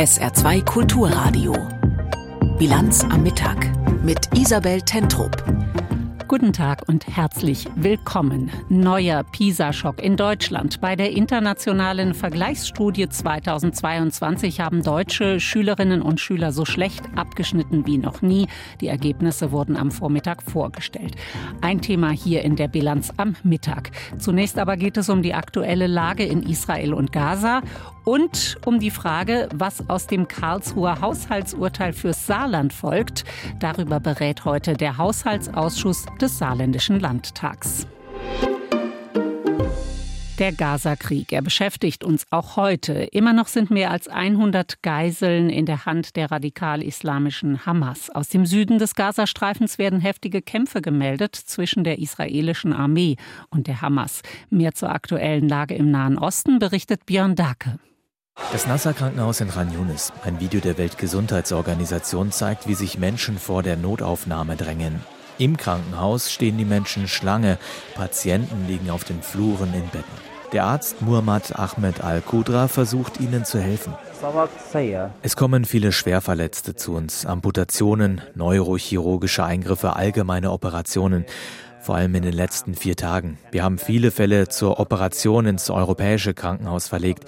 SR2 Kulturradio. Bilanz am Mittag mit Isabel Tentrup. Guten Tag und herzlich willkommen. Neuer PISA-Schock in Deutschland. Bei der internationalen Vergleichsstudie 2022 haben deutsche Schülerinnen und Schüler so schlecht abgeschnitten wie noch nie. Die Ergebnisse wurden am Vormittag vorgestellt. Ein Thema hier in der Bilanz am Mittag. Zunächst aber geht es um die aktuelle Lage in Israel und Gaza und um die Frage, was aus dem Karlsruher Haushaltsurteil fürs Saarland folgt. Darüber berät heute der Haushaltsausschuss des Saarländischen Landtags. Der Gaza-Krieg, er beschäftigt uns auch heute. Immer noch sind mehr als 100 Geiseln in der Hand der radikal-islamischen Hamas. Aus dem Süden des Gazastreifens werden heftige Kämpfe gemeldet zwischen der israelischen Armee und der Hamas. Mehr zur aktuellen Lage im Nahen Osten berichtet Björn Dake. Das Nasser-Krankenhaus in Ran Yunis. Ein Video der Weltgesundheitsorganisation zeigt, wie sich Menschen vor der Notaufnahme drängen. Im Krankenhaus stehen die Menschen Schlange. Patienten liegen auf den Fluren in Betten. Der Arzt Muhammad Ahmed Al-Qudra versucht ihnen zu helfen. Es kommen viele Schwerverletzte zu uns. Amputationen, neurochirurgische Eingriffe, allgemeine Operationen vor allem in den letzten vier Tagen. Wir haben viele Fälle zur Operation ins europäische Krankenhaus verlegt.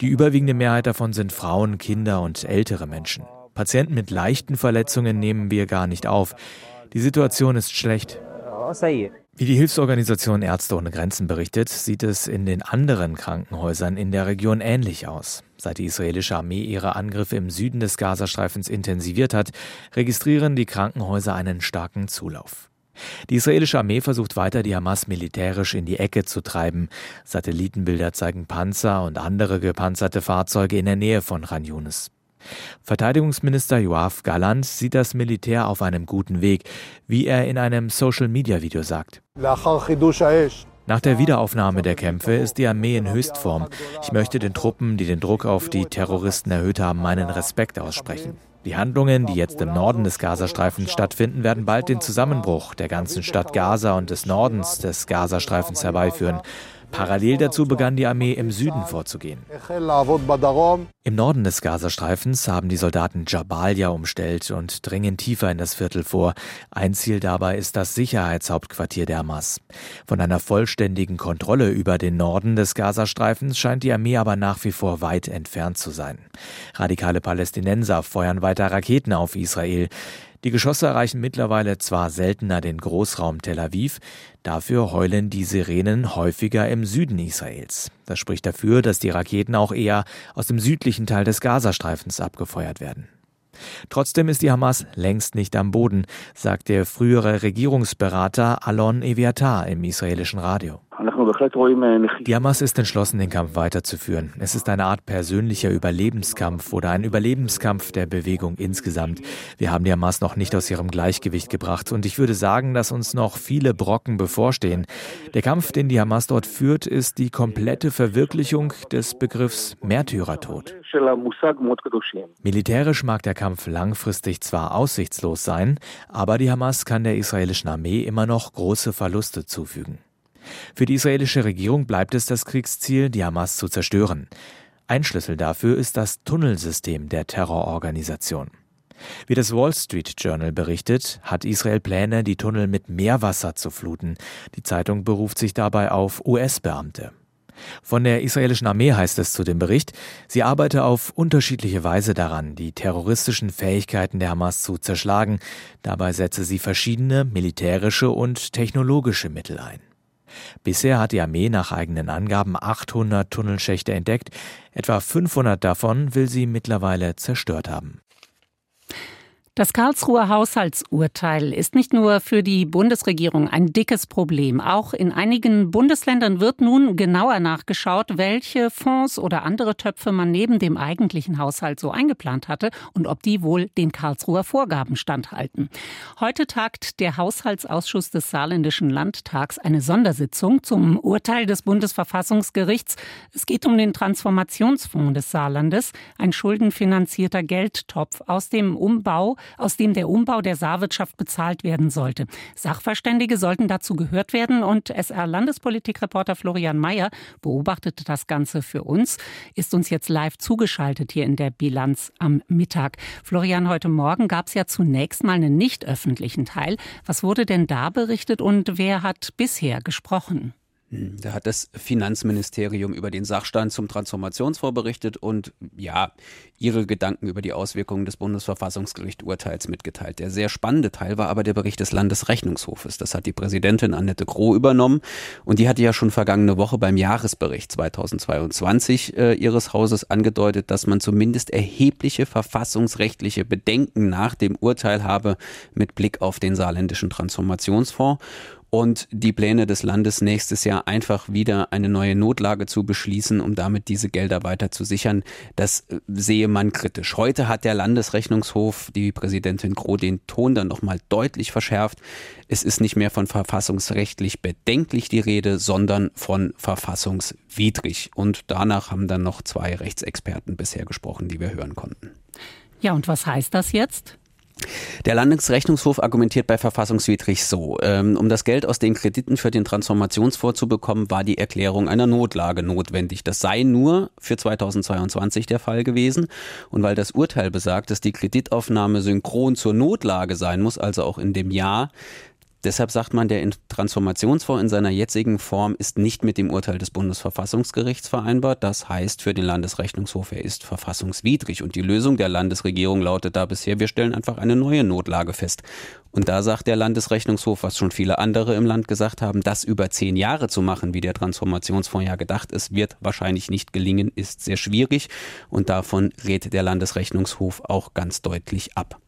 Die überwiegende Mehrheit davon sind Frauen, Kinder und ältere Menschen. Patienten mit leichten Verletzungen nehmen wir gar nicht auf. Die Situation ist schlecht. Wie die Hilfsorganisation Ärzte ohne Grenzen berichtet, sieht es in den anderen Krankenhäusern in der Region ähnlich aus. Seit die israelische Armee ihre Angriffe im Süden des Gazastreifens intensiviert hat, registrieren die Krankenhäuser einen starken Zulauf. Die israelische Armee versucht weiter, die Hamas militärisch in die Ecke zu treiben. Satellitenbilder zeigen Panzer und andere gepanzerte Fahrzeuge in der Nähe von Ran Yunis. Verteidigungsminister Joaf Galland sieht das Militär auf einem guten Weg, wie er in einem Social-Media-Video sagt. Nach der Wiederaufnahme der Kämpfe ist die Armee in Höchstform. Ich möchte den Truppen, die den Druck auf die Terroristen erhöht haben, meinen Respekt aussprechen. Die Handlungen, die jetzt im Norden des Gazastreifens stattfinden, werden bald den Zusammenbruch der ganzen Stadt Gaza und des Nordens des Gazastreifens herbeiführen. Parallel dazu begann die Armee im Süden vorzugehen. Im Norden des Gazastreifens haben die Soldaten Jabalia umstellt und dringen tiefer in das Viertel vor. Ein Ziel dabei ist das Sicherheitshauptquartier der Hamas. Von einer vollständigen Kontrolle über den Norden des Gazastreifens scheint die Armee aber nach wie vor weit entfernt zu sein. Radikale Palästinenser feuern weiter Raketen auf Israel. Die Geschosse erreichen mittlerweile zwar seltener den Großraum Tel Aviv, dafür heulen die Sirenen häufiger im Süden Israels. Das spricht dafür, dass die Raketen auch eher aus dem südlichen Teil des Gazastreifens abgefeuert werden. Trotzdem ist die Hamas längst nicht am Boden, sagt der frühere Regierungsberater Alon Eviatar im israelischen Radio. Die Hamas ist entschlossen, den Kampf weiterzuführen. Es ist eine Art persönlicher Überlebenskampf oder ein Überlebenskampf der Bewegung insgesamt. Wir haben die Hamas noch nicht aus ihrem Gleichgewicht gebracht und ich würde sagen, dass uns noch viele Brocken bevorstehen. Der Kampf, den die Hamas dort führt, ist die komplette Verwirklichung des Begriffs Märtyrertod. Militärisch mag der Kampf langfristig zwar aussichtslos sein, aber die Hamas kann der israelischen Armee immer noch große Verluste zufügen. Für die israelische Regierung bleibt es das Kriegsziel, die Hamas zu zerstören. Ein Schlüssel dafür ist das Tunnelsystem der Terrororganisation. Wie das Wall Street Journal berichtet, hat Israel Pläne, die Tunnel mit Meerwasser zu fluten. Die Zeitung beruft sich dabei auf US-Beamte. Von der israelischen Armee heißt es zu dem Bericht, sie arbeite auf unterschiedliche Weise daran, die terroristischen Fähigkeiten der Hamas zu zerschlagen. Dabei setze sie verschiedene militärische und technologische Mittel ein. Bisher hat die Armee nach eigenen Angaben 800 Tunnelschächte entdeckt. Etwa 500 davon will sie mittlerweile zerstört haben. Das Karlsruher Haushaltsurteil ist nicht nur für die Bundesregierung ein dickes Problem. Auch in einigen Bundesländern wird nun genauer nachgeschaut, welche Fonds oder andere Töpfe man neben dem eigentlichen Haushalt so eingeplant hatte und ob die wohl den Karlsruher Vorgaben standhalten. Heute tagt der Haushaltsausschuss des Saarländischen Landtags eine Sondersitzung zum Urteil des Bundesverfassungsgerichts. Es geht um den Transformationsfonds des Saarlandes, ein schuldenfinanzierter Geldtopf aus dem Umbau aus dem der Umbau der Saarwirtschaft bezahlt werden sollte. Sachverständige sollten dazu gehört werden und SR-Landespolitikreporter Florian Mayer beobachtet das Ganze für uns, ist uns jetzt live zugeschaltet hier in der Bilanz am Mittag. Florian, heute Morgen gab es ja zunächst mal einen nicht öffentlichen Teil. Was wurde denn da berichtet und wer hat bisher gesprochen? Da hat das Finanzministerium über den Sachstand zum Transformationsfonds berichtet und ja, ihre Gedanken über die Auswirkungen des Bundesverfassungsgericht-Urteils mitgeteilt. Der sehr spannende Teil war aber der Bericht des Landesrechnungshofes. Das hat die Präsidentin Annette Groh übernommen und die hatte ja schon vergangene Woche beim Jahresbericht 2022 äh, ihres Hauses angedeutet, dass man zumindest erhebliche verfassungsrechtliche Bedenken nach dem Urteil habe mit Blick auf den saarländischen Transformationsfonds und die Pläne des Landes nächstes Jahr einfach wieder eine neue Notlage zu beschließen, um damit diese Gelder weiter zu sichern, das äh, sehe man kritisch. Heute hat der Landesrechnungshof, die Präsidentin Groh, den Ton dann nochmal deutlich verschärft. Es ist nicht mehr von verfassungsrechtlich bedenklich die Rede, sondern von verfassungswidrig. Und danach haben dann noch zwei Rechtsexperten bisher gesprochen, die wir hören konnten. Ja, und was heißt das jetzt? Der Landesrechnungshof argumentiert bei verfassungswidrig so. Ähm, um das Geld aus den Krediten für den Transformationsfonds zu bekommen, war die Erklärung einer Notlage notwendig. Das sei nur für 2022 der Fall gewesen. Und weil das Urteil besagt, dass die Kreditaufnahme synchron zur Notlage sein muss, also auch in dem Jahr, Deshalb sagt man, der Transformationsfonds in seiner jetzigen Form ist nicht mit dem Urteil des Bundesverfassungsgerichts vereinbart. Das heißt für den Landesrechnungshof, er ist verfassungswidrig. Und die Lösung der Landesregierung lautet da bisher, wir stellen einfach eine neue Notlage fest. Und da sagt der Landesrechnungshof, was schon viele andere im Land gesagt haben, das über zehn Jahre zu machen, wie der Transformationsfonds ja gedacht ist, wird wahrscheinlich nicht gelingen, ist sehr schwierig. Und davon rät der Landesrechnungshof auch ganz deutlich ab.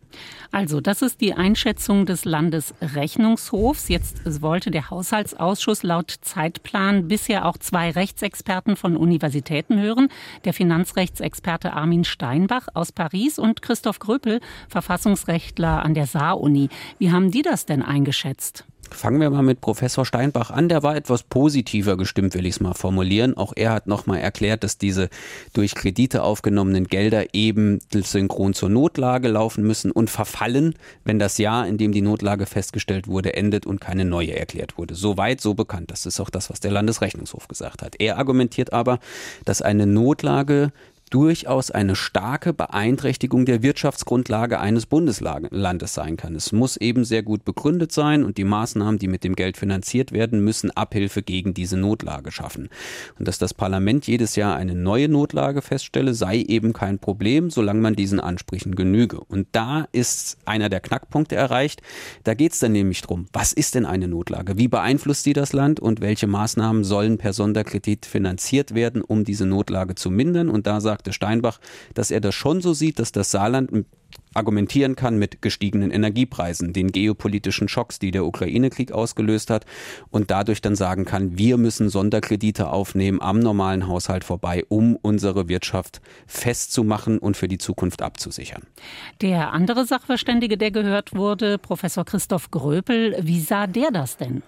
Also, das ist die Einschätzung des Landesrechnungshofs. Jetzt wollte der Haushaltsausschuss laut Zeitplan bisher auch zwei Rechtsexperten von Universitäten hören. Der Finanzrechtsexperte Armin Steinbach aus Paris und Christoph Gröpel, Verfassungsrechtler an der Saar-Uni. Wie haben die das denn eingeschätzt? Fangen wir mal mit Professor Steinbach an. Der war etwas positiver gestimmt, will ich es mal formulieren. Auch er hat nochmal erklärt, dass diese durch Kredite aufgenommenen Gelder eben synchron zur Notlage laufen müssen und verfallen, wenn das Jahr, in dem die Notlage festgestellt wurde, endet und keine neue erklärt wurde. Soweit, so bekannt. Das ist auch das, was der Landesrechnungshof gesagt hat. Er argumentiert aber, dass eine Notlage durchaus eine starke Beeinträchtigung der Wirtschaftsgrundlage eines Bundeslandes sein kann. Es muss eben sehr gut begründet sein und die Maßnahmen, die mit dem Geld finanziert werden, müssen Abhilfe gegen diese Notlage schaffen. Und dass das Parlament jedes Jahr eine neue Notlage feststelle, sei eben kein Problem, solange man diesen Ansprüchen genüge. Und da ist einer der Knackpunkte erreicht. Da geht es dann nämlich drum, was ist denn eine Notlage? Wie beeinflusst sie das Land und welche Maßnahmen sollen per Sonderkredit finanziert werden, um diese Notlage zu mindern? Und da sagt sagte Steinbach, dass er das schon so sieht, dass das Saarland argumentieren kann mit gestiegenen Energiepreisen, den geopolitischen Schocks, die der Ukraine-Krieg ausgelöst hat und dadurch dann sagen kann, wir müssen Sonderkredite aufnehmen am normalen Haushalt vorbei, um unsere Wirtschaft festzumachen und für die Zukunft abzusichern. Der andere Sachverständige, der gehört wurde, Professor Christoph Gröpel, wie sah der das denn?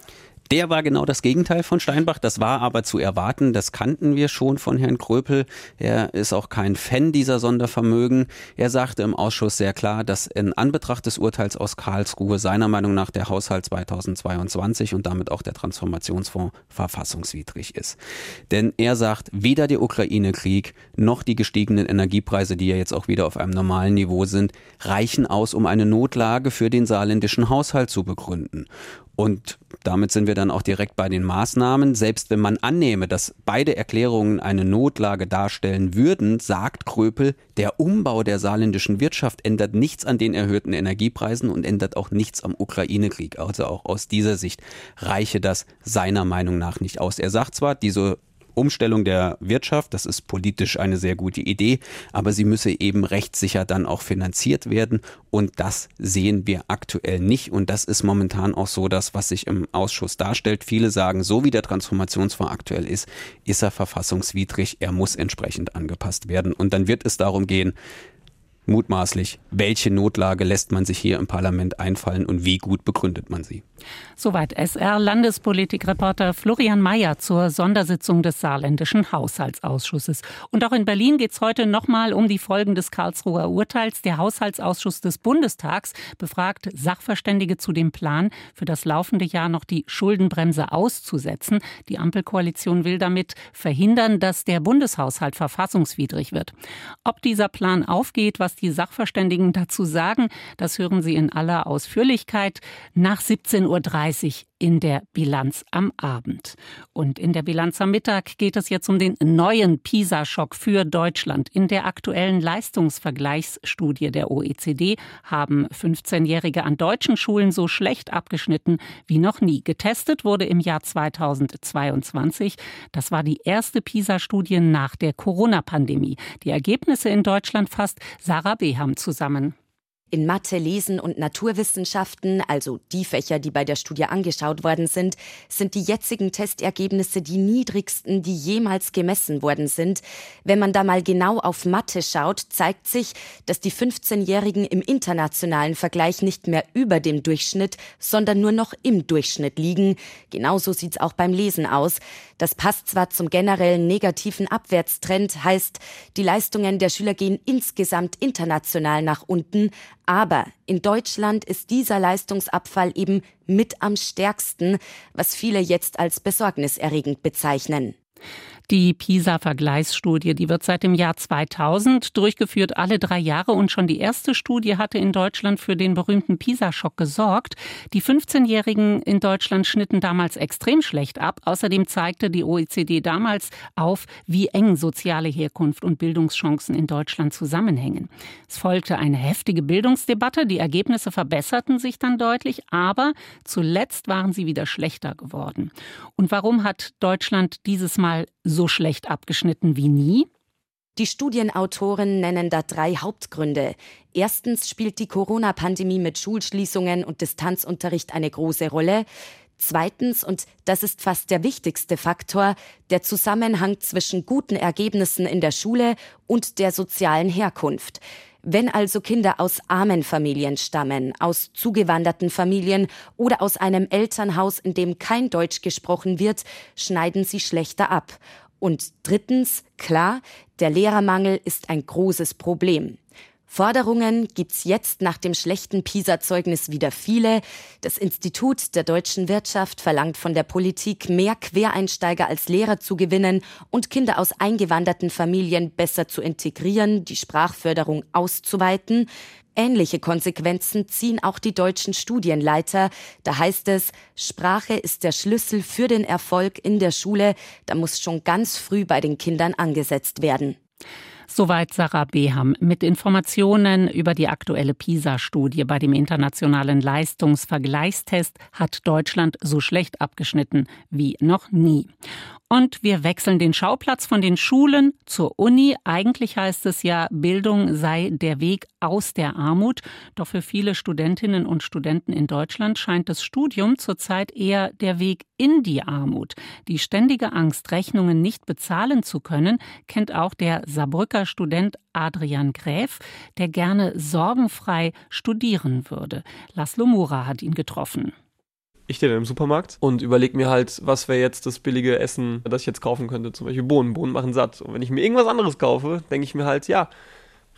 Der war genau das Gegenteil von Steinbach. Das war aber zu erwarten. Das kannten wir schon von Herrn Kröpel. Er ist auch kein Fan dieser Sondervermögen. Er sagte im Ausschuss sehr klar, dass in Anbetracht des Urteils aus Karlsruhe seiner Meinung nach der Haushalt 2022 und damit auch der Transformationsfonds verfassungswidrig ist. Denn er sagt, weder der Ukraine-Krieg noch die gestiegenen Energiepreise, die ja jetzt auch wieder auf einem normalen Niveau sind, reichen aus, um eine Notlage für den saarländischen Haushalt zu begründen. Und damit sind wir dann auch direkt bei den Maßnahmen. Selbst wenn man annehme, dass beide Erklärungen eine Notlage darstellen würden, sagt Kröpel, der Umbau der saarländischen Wirtschaft ändert nichts an den erhöhten Energiepreisen und ändert auch nichts am Ukraine-Krieg. Also auch aus dieser Sicht reiche das seiner Meinung nach nicht aus. Er sagt zwar, diese Umstellung der Wirtschaft, das ist politisch eine sehr gute Idee, aber sie müsse eben rechtssicher dann auch finanziert werden. Und das sehen wir aktuell nicht. Und das ist momentan auch so das, was sich im Ausschuss darstellt. Viele sagen, so wie der Transformationsfonds aktuell ist, ist er verfassungswidrig, er muss entsprechend angepasst werden. Und dann wird es darum gehen, mutmaßlich, welche Notlage lässt man sich hier im Parlament einfallen und wie gut begründet man sie. Soweit SR-Landespolitikreporter Florian Mayer zur Sondersitzung des Saarländischen Haushaltsausschusses. Und auch in Berlin geht es heute nochmal um die Folgen des Karlsruher Urteils. Der Haushaltsausschuss des Bundestags befragt Sachverständige zu dem Plan, für das laufende Jahr noch die Schuldenbremse auszusetzen. Die Ampelkoalition will damit verhindern, dass der Bundeshaushalt verfassungswidrig wird. Ob dieser Plan aufgeht, was die Sachverständigen dazu sagen, das hören Sie in aller Ausführlichkeit nach 17 17.30 Uhr in der Bilanz am Abend. Und in der Bilanz am Mittag geht es jetzt um den neuen PISA-Schock für Deutschland. In der aktuellen Leistungsvergleichsstudie der OECD haben 15-Jährige an deutschen Schulen so schlecht abgeschnitten wie noch nie. Getestet wurde im Jahr 2022. Das war die erste PISA-Studie nach der Corona-Pandemie. Die Ergebnisse in Deutschland fasst Sarah Beham zusammen. In Mathe, Lesen und Naturwissenschaften, also die Fächer, die bei der Studie angeschaut worden sind, sind die jetzigen Testergebnisse die niedrigsten, die jemals gemessen worden sind. Wenn man da mal genau auf Mathe schaut, zeigt sich, dass die 15-Jährigen im internationalen Vergleich nicht mehr über dem Durchschnitt, sondern nur noch im Durchschnitt liegen. Genauso sieht's auch beim Lesen aus. Das passt zwar zum generellen negativen Abwärtstrend, heißt, die Leistungen der Schüler gehen insgesamt international nach unten, aber in Deutschland ist dieser Leistungsabfall eben mit am stärksten, was viele jetzt als besorgniserregend bezeichnen. Die PISA-Vergleichsstudie, die wird seit dem Jahr 2000 durchgeführt, alle drei Jahre. Und schon die erste Studie hatte in Deutschland für den berühmten PISA-Schock gesorgt. Die 15-Jährigen in Deutschland schnitten damals extrem schlecht ab. Außerdem zeigte die OECD damals auf, wie eng soziale Herkunft und Bildungschancen in Deutschland zusammenhängen. Es folgte eine heftige Bildungsdebatte. Die Ergebnisse verbesserten sich dann deutlich, aber zuletzt waren sie wieder schlechter geworden. Und warum hat Deutschland dieses Mal so so schlecht abgeschnitten wie nie? Die Studienautoren nennen da drei Hauptgründe. Erstens spielt die Corona-Pandemie mit Schulschließungen und Distanzunterricht eine große Rolle. Zweitens, und das ist fast der wichtigste Faktor, der Zusammenhang zwischen guten Ergebnissen in der Schule und der sozialen Herkunft. Wenn also Kinder aus armen Familien stammen, aus zugewanderten Familien oder aus einem Elternhaus, in dem kein Deutsch gesprochen wird, schneiden sie schlechter ab. Und drittens, klar, der Lehrermangel ist ein großes Problem. Forderungen gibt's jetzt nach dem schlechten PISA-Zeugnis wieder viele. Das Institut der deutschen Wirtschaft verlangt von der Politik, mehr Quereinsteiger als Lehrer zu gewinnen und Kinder aus eingewanderten Familien besser zu integrieren, die Sprachförderung auszuweiten. Ähnliche Konsequenzen ziehen auch die deutschen Studienleiter. Da heißt es, Sprache ist der Schlüssel für den Erfolg in der Schule. Da muss schon ganz früh bei den Kindern angesetzt werden. Soweit Sarah Beham mit Informationen über die aktuelle PISA-Studie. Bei dem internationalen Leistungsvergleichstest hat Deutschland so schlecht abgeschnitten wie noch nie. Und wir wechseln den Schauplatz von den Schulen zur Uni. Eigentlich heißt es ja, Bildung sei der Weg aus der Armut. Doch für viele Studentinnen und Studenten in Deutschland scheint das Studium zurzeit eher der Weg in die Armut. Die ständige Angst, Rechnungen nicht bezahlen zu können, kennt auch der Saarbrücker Student Adrian Gräf, der gerne sorgenfrei studieren würde. Laszlo Mura hat ihn getroffen ich stehe dann im Supermarkt und überlege mir halt, was wäre jetzt das billige Essen, das ich jetzt kaufen könnte. Zum Beispiel Bohnen. Bohnen machen satt. Und wenn ich mir irgendwas anderes kaufe, denke ich mir halt, ja,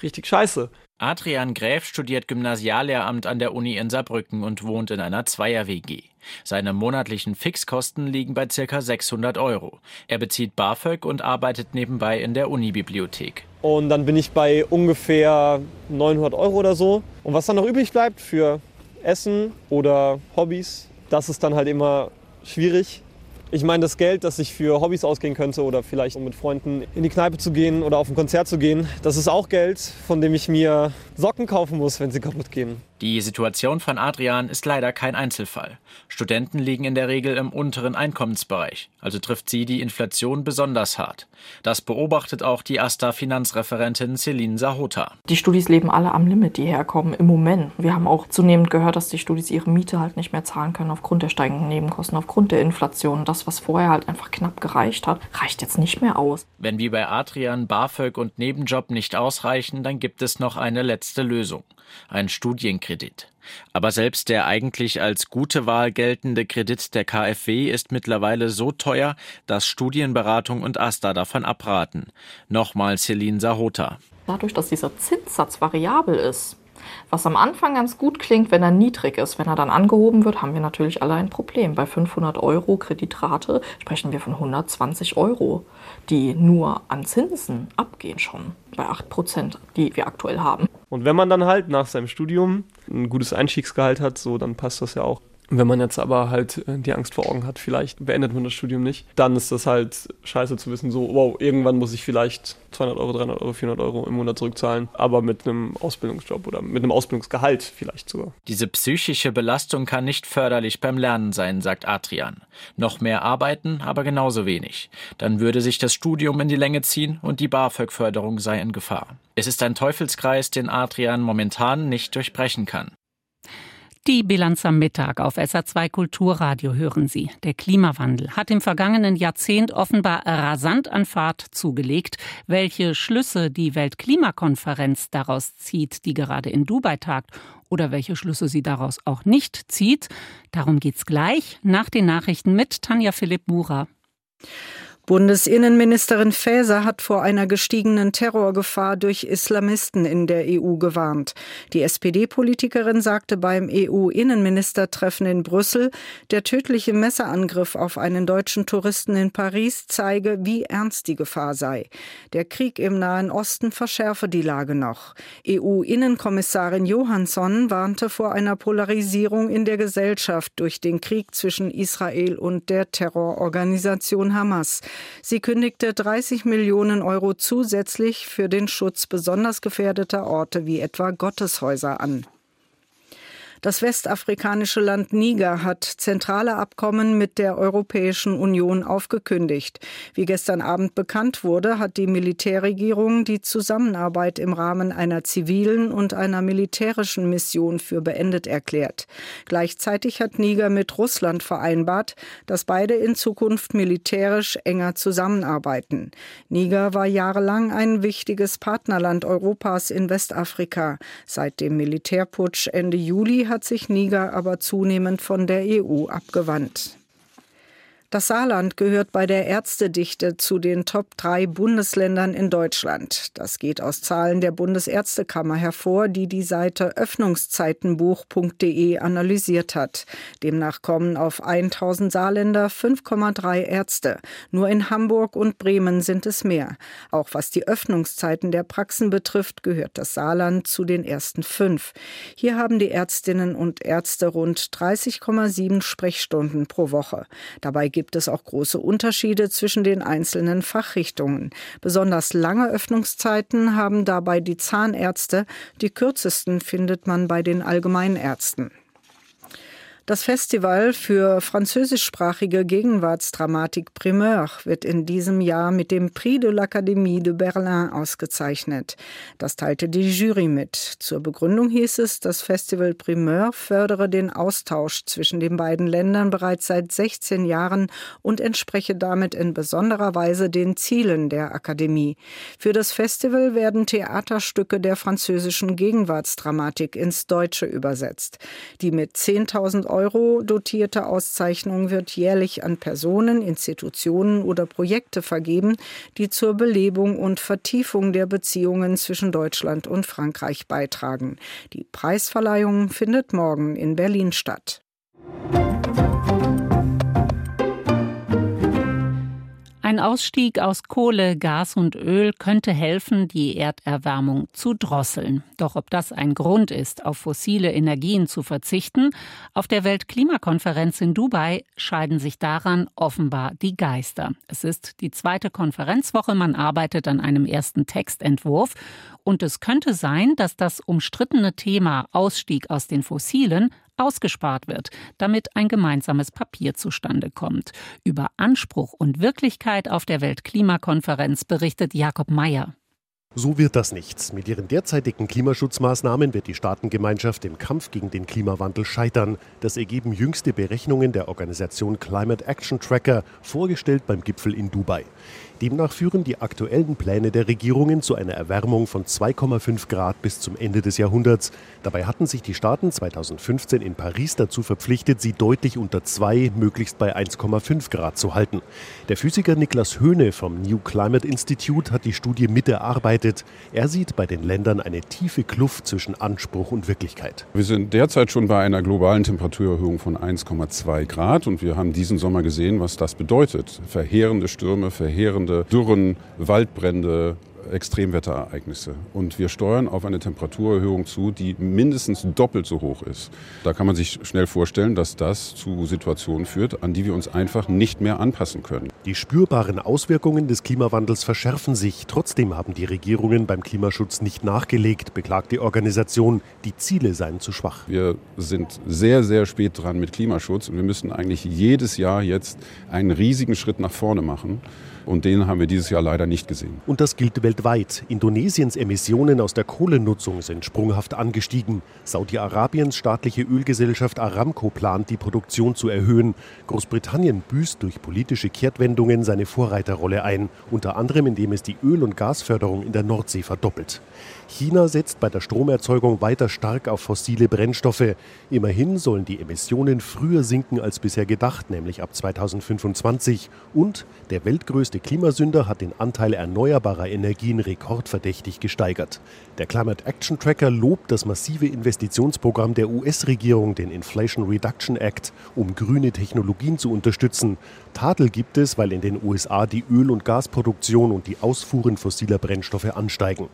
richtig scheiße. Adrian Gräf studiert Gymnasiallehramt an der Uni in Saarbrücken und wohnt in einer Zweier-WG. Seine monatlichen Fixkosten liegen bei ca. 600 Euro. Er bezieht BAföG und arbeitet nebenbei in der Unibibliothek. Und dann bin ich bei ungefähr 900 Euro oder so. Und was dann noch übrig bleibt für Essen oder Hobbys, das ist dann halt immer schwierig. Ich meine, das Geld, das ich für Hobbys ausgehen könnte oder vielleicht um mit Freunden in die Kneipe zu gehen oder auf ein Konzert zu gehen, das ist auch Geld, von dem ich mir Socken kaufen muss, wenn sie kaputt gehen. Die Situation von Adrian ist leider kein Einzelfall. Studenten liegen in der Regel im unteren Einkommensbereich, also trifft sie die Inflation besonders hart. Das beobachtet auch die AStA-Finanzreferentin Celine Sahota. Die Studis leben alle am Limit, die herkommen im Moment. Wir haben auch zunehmend gehört, dass die Studis ihre Miete halt nicht mehr zahlen können aufgrund der steigenden Nebenkosten, aufgrund der Inflation. Das, was vorher halt einfach knapp gereicht hat, reicht jetzt nicht mehr aus. Wenn wie bei Adrian BAföG und Nebenjob nicht ausreichen, dann gibt es noch eine letzte Lösung ein Studienkredit. Aber selbst der eigentlich als gute Wahl geltende Kredit der KfW ist mittlerweile so teuer, dass Studienberatung und AStA davon abraten. Nochmal Celine Sahota. Dadurch, dass dieser Zinssatz variabel ist, was am Anfang ganz gut klingt, wenn er niedrig ist. Wenn er dann angehoben wird, haben wir natürlich alle ein Problem. Bei 500 Euro Kreditrate sprechen wir von 120 Euro, die nur an Zinsen abgehen schon bei 8 Prozent, die wir aktuell haben. Und wenn man dann halt nach seinem Studium ein gutes Einstiegsgehalt hat, so dann passt das ja auch. Wenn man jetzt aber halt äh, die Angst vor Augen hat, vielleicht beendet man das Studium nicht, dann ist das halt scheiße zu wissen, so, wow, irgendwann muss ich vielleicht 200 Euro, 300 Euro, 400 Euro im Monat zurückzahlen, aber mit einem Ausbildungsjob oder mit einem Ausbildungsgehalt vielleicht sogar. Diese psychische Belastung kann nicht förderlich beim Lernen sein, sagt Adrian. Noch mehr arbeiten, aber genauso wenig. Dann würde sich das Studium in die Länge ziehen und die BAföG-Förderung sei in Gefahr. Es ist ein Teufelskreis, den Adrian momentan nicht durchbrechen kann. Die Bilanz am Mittag auf SA2 Kulturradio hören Sie. Der Klimawandel hat im vergangenen Jahrzehnt offenbar rasant an Fahrt zugelegt. Welche Schlüsse die Weltklimakonferenz daraus zieht, die gerade in Dubai tagt, oder welche Schlüsse sie daraus auch nicht zieht, darum geht's gleich nach den Nachrichten mit Tanja Philipp Mura. Bundesinnenministerin Faeser hat vor einer gestiegenen Terrorgefahr durch Islamisten in der EU gewarnt. Die SPD-Politikerin sagte beim EU-Innenministertreffen in Brüssel, der tödliche Messerangriff auf einen deutschen Touristen in Paris zeige, wie ernst die Gefahr sei. Der Krieg im Nahen Osten verschärfe die Lage noch. EU-Innenkommissarin Johansson warnte vor einer Polarisierung in der Gesellschaft durch den Krieg zwischen Israel und der Terrororganisation Hamas. Sie kündigte 30 Millionen Euro zusätzlich für den Schutz besonders gefährdeter Orte wie etwa Gotteshäuser an. Das westafrikanische Land Niger hat zentrale Abkommen mit der Europäischen Union aufgekündigt. Wie gestern Abend bekannt wurde, hat die Militärregierung die Zusammenarbeit im Rahmen einer zivilen und einer militärischen Mission für beendet erklärt. Gleichzeitig hat Niger mit Russland vereinbart, dass beide in Zukunft militärisch enger zusammenarbeiten. Niger war jahrelang ein wichtiges Partnerland Europas in Westafrika. Seit dem Militärputsch Ende Juli hat sich Niger aber zunehmend von der EU abgewandt. Das Saarland gehört bei der Ärztedichte zu den Top 3 Bundesländern in Deutschland. Das geht aus Zahlen der Bundesärztekammer hervor, die die Seite öffnungszeitenbuch.de analysiert hat. Demnach kommen auf 1000 Saarländer 5,3 Ärzte. Nur in Hamburg und Bremen sind es mehr. Auch was die Öffnungszeiten der Praxen betrifft, gehört das Saarland zu den ersten fünf. Hier haben die Ärztinnen und Ärzte rund 30,7 Sprechstunden pro Woche. Dabei gibt gibt es auch große Unterschiede zwischen den einzelnen Fachrichtungen. Besonders lange Öffnungszeiten haben dabei die Zahnärzte, die kürzesten findet man bei den Allgemeinärzten. Das Festival für französischsprachige Gegenwartsdramatik Primeur wird in diesem Jahr mit dem Prix de l'Académie de Berlin ausgezeichnet. Das teilte die Jury mit. Zur Begründung hieß es, das Festival Primeur fördere den Austausch zwischen den beiden Ländern bereits seit 16 Jahren und entspreche damit in besonderer Weise den Zielen der Akademie. Für das Festival werden Theaterstücke der französischen Gegenwartsdramatik ins Deutsche übersetzt. Die mit 10.000 Euro dotierte Auszeichnung wird jährlich an Personen, Institutionen oder Projekte vergeben, die zur Belebung und Vertiefung der Beziehungen zwischen Deutschland und Frankreich beitragen. Die Preisverleihung findet morgen in Berlin statt. Ein Ausstieg aus Kohle, Gas und Öl könnte helfen, die Erderwärmung zu drosseln. Doch ob das ein Grund ist, auf fossile Energien zu verzichten, auf der Weltklimakonferenz in Dubai scheiden sich daran offenbar die Geister. Es ist die zweite Konferenzwoche, man arbeitet an einem ersten Textentwurf und es könnte sein, dass das umstrittene Thema Ausstieg aus den Fossilen ausgespart wird, damit ein gemeinsames Papier zustande kommt. Über Anspruch und Wirklichkeit auf der Weltklimakonferenz berichtet Jakob Mayer. So wird das nichts. Mit ihren derzeitigen Klimaschutzmaßnahmen wird die Staatengemeinschaft im Kampf gegen den Klimawandel scheitern. Das ergeben jüngste Berechnungen der Organisation Climate Action Tracker, vorgestellt beim Gipfel in Dubai. Demnach führen die aktuellen Pläne der Regierungen zu einer Erwärmung von 2,5 Grad bis zum Ende des Jahrhunderts. Dabei hatten sich die Staaten 2015 in Paris dazu verpflichtet, sie deutlich unter 2, möglichst bei 1,5 Grad zu halten. Der Physiker Niklas Höhne vom New Climate Institute hat die Studie miterarbeitet. Er sieht bei den Ländern eine tiefe Kluft zwischen Anspruch und Wirklichkeit. Wir sind derzeit schon bei einer globalen Temperaturerhöhung von 1,2 Grad und wir haben diesen Sommer gesehen, was das bedeutet. Verheerende Stürme, verheerende Waldbrände, Dürren, Waldbrände, Extremwetterereignisse. Und wir steuern auf eine Temperaturerhöhung zu, die mindestens doppelt so hoch ist. Da kann man sich schnell vorstellen, dass das zu Situationen führt, an die wir uns einfach nicht mehr anpassen können. Die spürbaren Auswirkungen des Klimawandels verschärfen sich. Trotzdem haben die Regierungen beim Klimaschutz nicht nachgelegt, beklagt die Organisation. Die Ziele seien zu schwach. Wir sind sehr, sehr spät dran mit Klimaschutz und wir müssen eigentlich jedes Jahr jetzt einen riesigen Schritt nach vorne machen. Und den haben wir dieses Jahr leider nicht gesehen. Und das gilt weltweit. Indonesiens Emissionen aus der Kohlenutzung sind sprunghaft angestiegen. Saudi-Arabiens staatliche Ölgesellschaft Aramco plant, die Produktion zu erhöhen. Großbritannien büßt durch politische Kehrtwendungen seine Vorreiterrolle ein, unter anderem indem es die Öl- und Gasförderung in der Nordsee verdoppelt. China setzt bei der Stromerzeugung weiter stark auf fossile Brennstoffe. Immerhin sollen die Emissionen früher sinken als bisher gedacht, nämlich ab 2025. Und der weltgrößte Klimasünder hat den Anteil erneuerbarer Energien rekordverdächtig gesteigert. Der Climate Action Tracker lobt das massive Investitionsprogramm der US-Regierung, den Inflation Reduction Act, um grüne Technologien zu unterstützen. Tadel gibt es, weil in den USA die Öl- und Gasproduktion und die Ausfuhren fossiler Brennstoffe ansteigen.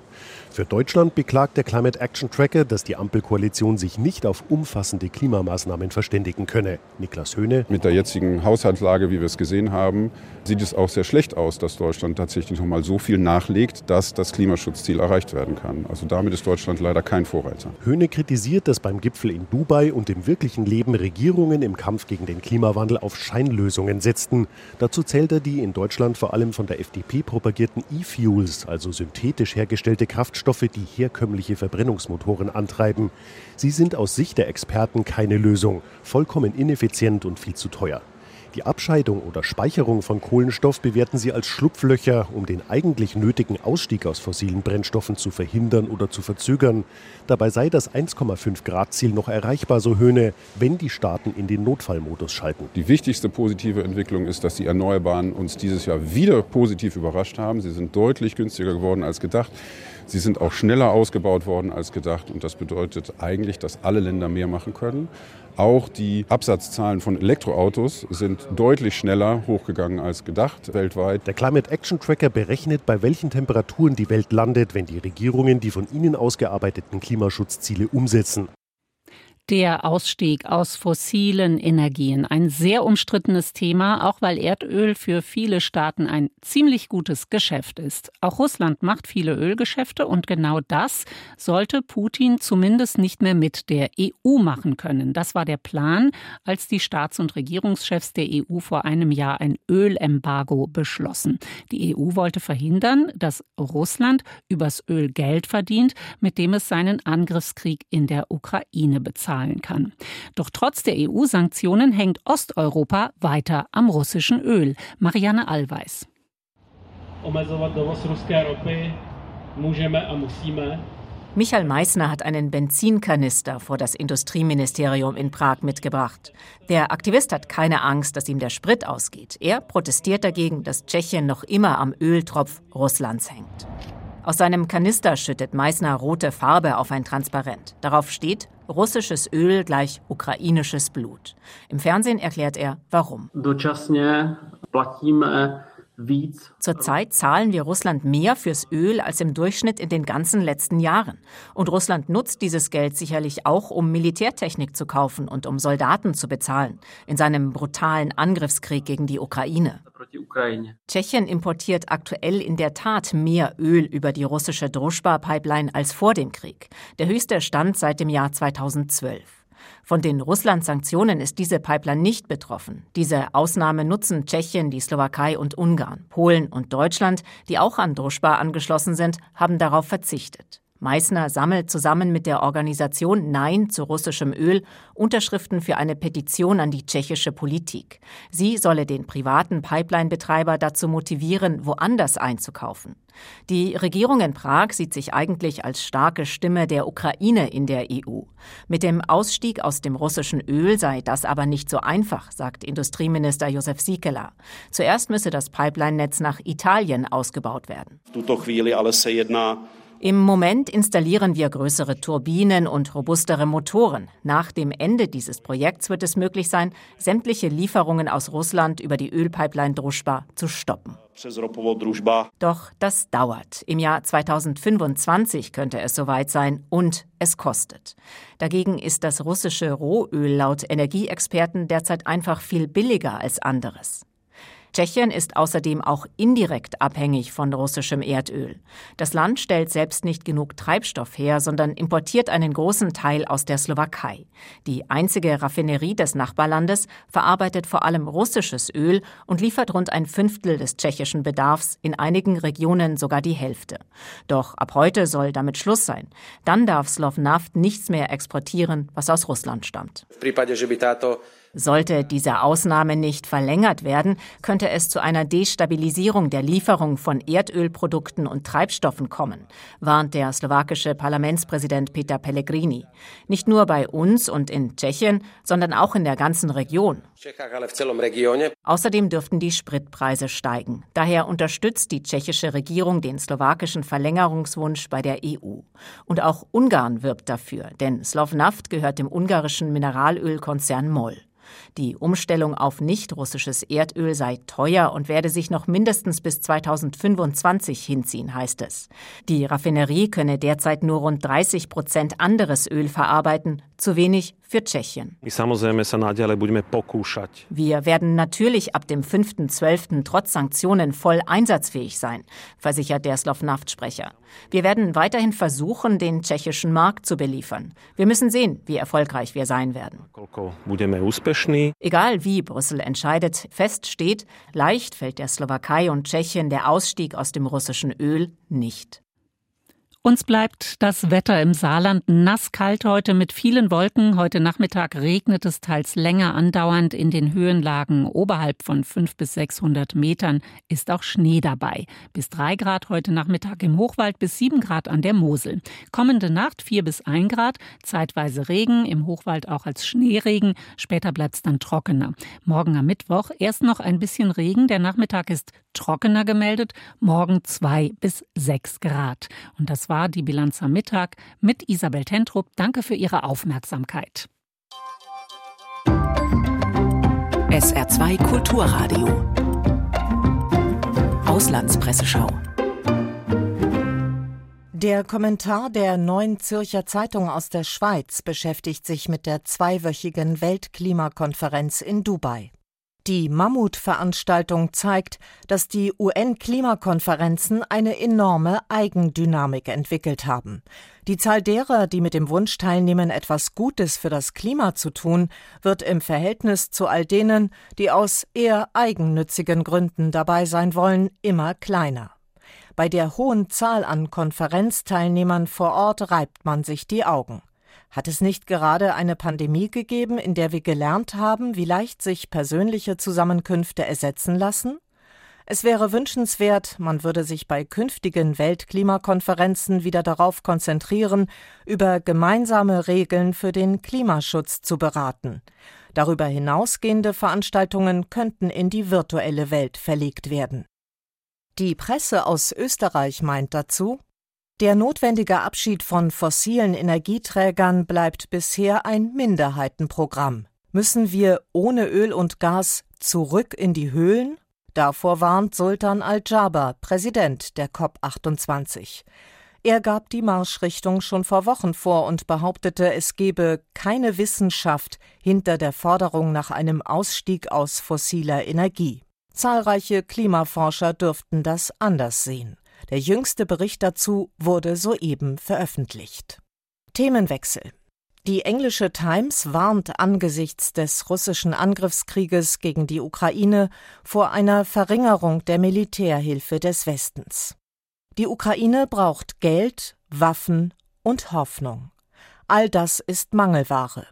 Für Deutschland beklagt der Climate Action Tracker, dass die Ampelkoalition sich nicht auf umfassende Klimamaßnahmen verständigen könne. Niklas Höhne. Mit der jetzigen Haushaltslage, wie wir es gesehen haben, sieht es auch sehr schlecht aus, dass Deutschland tatsächlich noch mal so viel nachlegt, dass das Klimaschutzziel erreicht werden kann. Also damit ist Deutschland leider kein Vorreiter. Höhne kritisiert, dass beim Gipfel in Dubai und im wirklichen Leben Regierungen im Kampf gegen den Klimawandel auf Scheinlösungen setzten. Dazu zählt er die in Deutschland vor allem von der FDP propagierten E-Fuels, also synthetisch hergestellte Kraftstoffe, die herkömmliche Verbrennungsmotoren antreiben. Sie sind aus Sicht der Experten keine Lösung, vollkommen ineffizient und viel zu teuer. Die Abscheidung oder Speicherung von Kohlenstoff bewerten sie als Schlupflöcher, um den eigentlich nötigen Ausstieg aus fossilen Brennstoffen zu verhindern oder zu verzögern. Dabei sei das 1,5 Grad Ziel noch erreichbar, so Höhne, wenn die Staaten in den Notfallmodus schalten. Die wichtigste positive Entwicklung ist, dass die Erneuerbaren uns dieses Jahr wieder positiv überrascht haben. Sie sind deutlich günstiger geworden als gedacht. Sie sind auch schneller ausgebaut worden als gedacht und das bedeutet eigentlich, dass alle Länder mehr machen können. Auch die Absatzzahlen von Elektroautos sind deutlich schneller hochgegangen als gedacht weltweit. Der Climate Action Tracker berechnet, bei welchen Temperaturen die Welt landet, wenn die Regierungen die von ihnen ausgearbeiteten Klimaschutzziele umsetzen. Der Ausstieg aus fossilen Energien. Ein sehr umstrittenes Thema, auch weil Erdöl für viele Staaten ein ziemlich gutes Geschäft ist. Auch Russland macht viele Ölgeschäfte und genau das sollte Putin zumindest nicht mehr mit der EU machen können. Das war der Plan, als die Staats- und Regierungschefs der EU vor einem Jahr ein Ölembargo beschlossen. Die EU wollte verhindern, dass Russland übers Öl Geld verdient, mit dem es seinen Angriffskrieg in der Ukraine bezahlt zahlen kann. Doch trotz der EU-Sanktionen hängt Osteuropa weiter am russischen Öl. Marianne Allweis. Michael Meissner hat einen Benzinkanister vor das Industrieministerium in Prag mitgebracht. Der Aktivist hat keine Angst, dass ihm der Sprit ausgeht. Er protestiert dagegen, dass Tschechien noch immer am Öltropf Russlands hängt. Aus seinem Kanister schüttet Meißner rote Farbe auf ein Transparent. Darauf steht russisches Öl gleich ukrainisches Blut. Im Fernsehen erklärt er, warum. Zurzeit zahlen wir Russland mehr fürs Öl als im Durchschnitt in den ganzen letzten Jahren. Und Russland nutzt dieses Geld sicherlich auch, um Militärtechnik zu kaufen und um Soldaten zu bezahlen in seinem brutalen Angriffskrieg gegen die Ukraine. Tschechien importiert aktuell in der Tat mehr Öl über die russische Druschba-Pipeline als vor dem Krieg. Der höchste Stand seit dem Jahr 2012. Von den Russland-Sanktionen ist diese Pipeline nicht betroffen. Diese Ausnahme nutzen Tschechien, die Slowakei und Ungarn. Polen und Deutschland, die auch an Druschba angeschlossen sind, haben darauf verzichtet. Meissner sammelt zusammen mit der Organisation Nein zu russischem Öl Unterschriften für eine Petition an die tschechische Politik. Sie solle den privaten Pipeline-Betreiber dazu motivieren, woanders einzukaufen. Die Regierung in Prag sieht sich eigentlich als starke Stimme der Ukraine in der EU. Mit dem Ausstieg aus dem russischen Öl sei das aber nicht so einfach, sagt Industrieminister Josef Sikela. Zuerst müsse das Pipeline-Netz nach Italien ausgebaut werden. Im Moment installieren wir größere Turbinen und robustere Motoren. Nach dem Ende dieses Projekts wird es möglich sein, sämtliche Lieferungen aus Russland über die Ölpipeline Druschba zu stoppen. Doch das dauert. Im Jahr 2025 könnte es soweit sein und es kostet. Dagegen ist das russische Rohöl laut Energieexperten derzeit einfach viel billiger als anderes. Tschechien ist außerdem auch indirekt abhängig von russischem Erdöl. Das Land stellt selbst nicht genug Treibstoff her, sondern importiert einen großen Teil aus der Slowakei. Die einzige Raffinerie des Nachbarlandes verarbeitet vor allem russisches Öl und liefert rund ein Fünftel des tschechischen Bedarfs, in einigen Regionen sogar die Hälfte. Doch ab heute soll damit Schluss sein. Dann darf Slovnaft nichts mehr exportieren, was aus Russland stammt. Sollte diese Ausnahme nicht verlängert werden, könnte es zu einer Destabilisierung der Lieferung von Erdölprodukten und Treibstoffen kommen, warnt der slowakische Parlamentspräsident Peter Pellegrini. Nicht nur bei uns und in Tschechien, sondern auch in der ganzen Region. Außerdem dürften die Spritpreise steigen. Daher unterstützt die tschechische Regierung den slowakischen Verlängerungswunsch bei der EU. Und auch Ungarn wirbt dafür, denn Slovnaft gehört dem ungarischen Mineralölkonzern MOL. Die Umstellung auf nicht-russisches Erdöl sei teuer und werde sich noch mindestens bis 2025 hinziehen, heißt es. Die Raffinerie könne derzeit nur rund 30 Prozent anderes Öl verarbeiten, zu wenig für Tschechien. Wir werden natürlich ab dem 5.12. trotz Sanktionen voll einsatzfähig sein, versichert der Slovnaft-Sprecher. Wir werden weiterhin versuchen, den tschechischen Markt zu beliefern. Wir müssen sehen, wie erfolgreich wir sein werden. Egal wie Brüssel entscheidet, fest steht, leicht fällt der Slowakei und Tschechien der Ausstieg aus dem russischen Öl nicht. Uns bleibt das Wetter im Saarland nass kalt heute mit vielen Wolken. Heute Nachmittag regnet es teils länger andauernd. In den Höhenlagen oberhalb von 500 bis 600 Metern ist auch Schnee dabei. Bis 3 Grad heute Nachmittag im Hochwald, bis 7 Grad an der Mosel. Kommende Nacht 4 bis 1 Grad, zeitweise Regen, im Hochwald auch als Schneeregen. Später bleibt es dann trockener. Morgen am Mittwoch erst noch ein bisschen Regen. Der Nachmittag ist trockener gemeldet. Morgen 2 bis 6 Grad. Und das war die Bilanz am Mittag mit Isabel Tentrup. Danke für Ihre Aufmerksamkeit. SR2 Kulturradio. Auslandspresseschau. Der Kommentar der Neuen Zürcher Zeitung aus der Schweiz beschäftigt sich mit der zweiwöchigen Weltklimakonferenz in Dubai. Die Mammutveranstaltung zeigt, dass die UN-Klimakonferenzen eine enorme Eigendynamik entwickelt haben. Die Zahl derer, die mit dem Wunsch teilnehmen, etwas Gutes für das Klima zu tun, wird im Verhältnis zu all denen, die aus eher eigennützigen Gründen dabei sein wollen, immer kleiner. Bei der hohen Zahl an Konferenzteilnehmern vor Ort reibt man sich die Augen. Hat es nicht gerade eine Pandemie gegeben, in der wir gelernt haben, wie leicht sich persönliche Zusammenkünfte ersetzen lassen? Es wäre wünschenswert, man würde sich bei künftigen Weltklimakonferenzen wieder darauf konzentrieren, über gemeinsame Regeln für den Klimaschutz zu beraten. Darüber hinausgehende Veranstaltungen könnten in die virtuelle Welt verlegt werden. Die Presse aus Österreich meint dazu, der notwendige Abschied von fossilen Energieträgern bleibt bisher ein Minderheitenprogramm. Müssen wir ohne Öl und Gas zurück in die Höhlen? Davor warnt Sultan Al-Jaber, Präsident der COP28. Er gab die Marschrichtung schon vor Wochen vor und behauptete, es gebe keine Wissenschaft hinter der Forderung nach einem Ausstieg aus fossiler Energie. Zahlreiche Klimaforscher dürften das anders sehen. Der jüngste Bericht dazu wurde soeben veröffentlicht. Themenwechsel. Die englische Times warnt angesichts des russischen Angriffskrieges gegen die Ukraine vor einer Verringerung der Militärhilfe des Westens. Die Ukraine braucht Geld, Waffen und Hoffnung. All das ist Mangelware.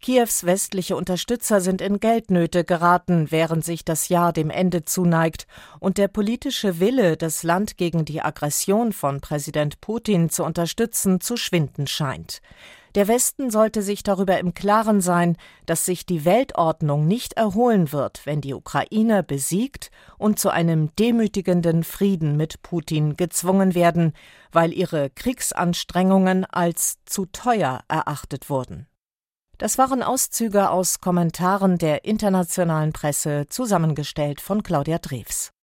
Kiews westliche Unterstützer sind in Geldnöte geraten, während sich das Jahr dem Ende zuneigt und der politische Wille, das Land gegen die Aggression von Präsident Putin zu unterstützen, zu schwinden scheint. Der Westen sollte sich darüber im Klaren sein, dass sich die Weltordnung nicht erholen wird, wenn die Ukraine besiegt und zu einem demütigenden Frieden mit Putin gezwungen werden, weil ihre Kriegsanstrengungen als zu teuer erachtet wurden. Das waren Auszüge aus Kommentaren der internationalen Presse, zusammengestellt von Claudia Drews.